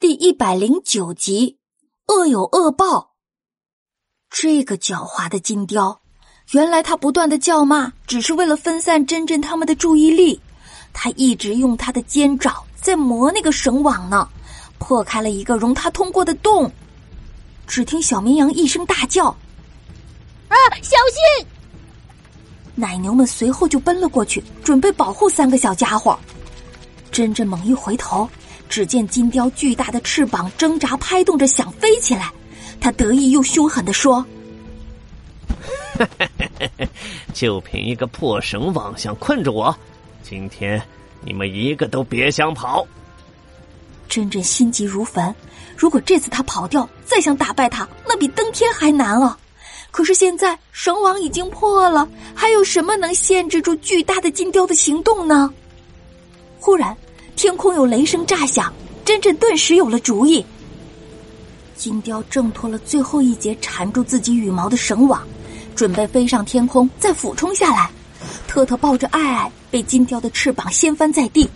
第一百零九集，恶有恶报。这个狡猾的金雕，原来他不断的叫骂，只是为了分散真正他们的注意力。他一直用他的尖爪在磨那个绳网呢，破开了一个容他通过的洞。只听小绵羊一声大叫：“啊，小心！”奶牛们随后就奔了过去，准备保护三个小家伙。真真猛一回头。只见金雕巨大的翅膀挣扎拍动着，想飞起来。他得意又凶狠的说：“就凭一个破绳网想困住我，今天你们一个都别想跑！”真真心急如焚。如果这次他跑掉，再想打败他，那比登天还难啊！可是现在绳网已经破了，还有什么能限制住巨大的金雕的行动呢？忽然。天空有雷声炸响，真真顿时有了主意。金雕挣脱了最后一节缠住自己羽毛的绳网，准备飞上天空，再俯冲下来。特特抱着爱爱，被金雕的翅膀掀翻在地，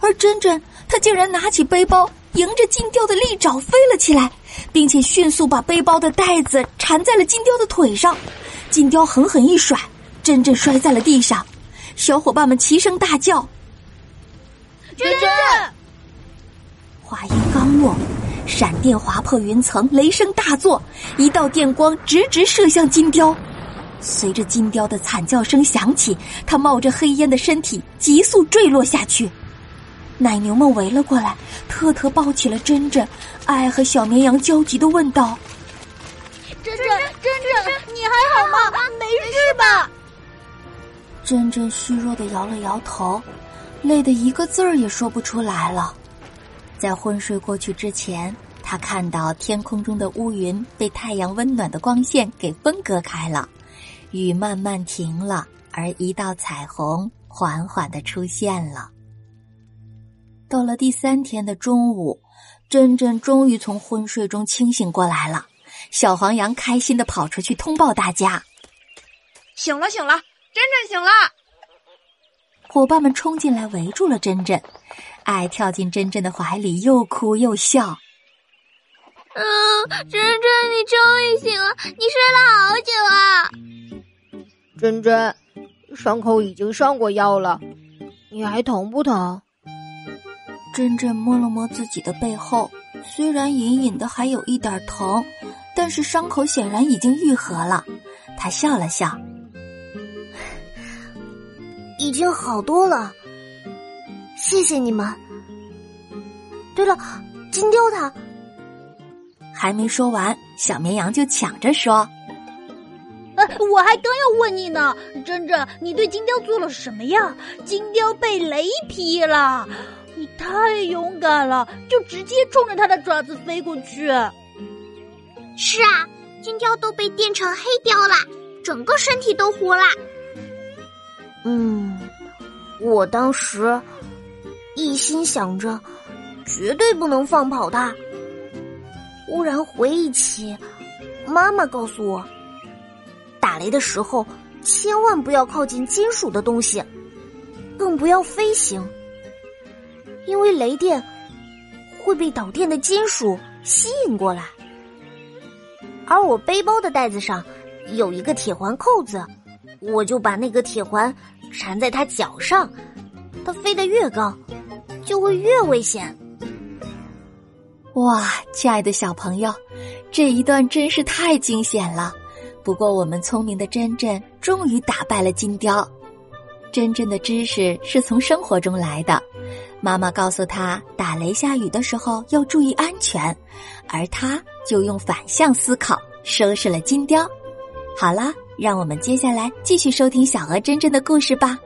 而真真，他竟然拿起背包，迎着金雕的利爪飞了起来，并且迅速把背包的带子缠在了金雕的腿上。金雕狠狠一甩，真真摔在了地上。小伙伴们齐声大叫。真真，话音刚落，闪电划破云层，雷声大作，一道电光直直射向金雕。随着金雕的惨叫声响起，它冒着黑烟的身体急速坠落下去。奶牛们围了过来，特特抱起了珍珍，爱和小绵羊焦急的问道：“珍珍，珍珍，你还好吗？没事吧？”珍珍虚弱的摇了摇头。累得一个字儿也说不出来了。在昏睡过去之前，他看到天空中的乌云被太阳温暖的光线给分割开了，雨慢慢停了，而一道彩虹缓缓的出现了。到了第三天的中午，珍珍终于从昏睡中清醒过来了。小黄羊开心的跑出去通报大家：“醒了，醒了，珍珍醒了。”伙伴们冲进来围住了珍珍，爱跳进珍珍的怀里，又哭又笑。嗯，珍珍，你终于醒了，你睡了好久啊！珍珍，伤口已经上过药了，你还疼不疼？珍珍摸了摸自己的背后，虽然隐隐的还有一点疼，但是伤口显然已经愈合了。她笑了笑。已经好多了，谢谢你们。对了，金雕它还没说完，小绵羊就抢着说：“呃，我还刚要问你呢，珍珍，你对金雕做了什么呀？金雕被雷劈了，你太勇敢了，就直接冲着它的爪子飞过去。是啊，金雕都被电成黑雕了，整个身体都糊了。”嗯，我当时一心想着绝对不能放跑它。忽然回忆起，妈妈告诉我，打雷的时候千万不要靠近金属的东西，更不要飞行，因为雷电会被导电的金属吸引过来。而我背包的袋子上有一个铁环扣子，我就把那个铁环。缠在它脚上，它飞得越高，就会越危险。哇，亲爱的小朋友，这一段真是太惊险了。不过，我们聪明的珍珍终于打败了金雕。真正的知识是从生活中来的。妈妈告诉他，打雷下雨的时候要注意安全，而他就用反向思考收拾了金雕。好了。让我们接下来继续收听小鹅真真的故事吧。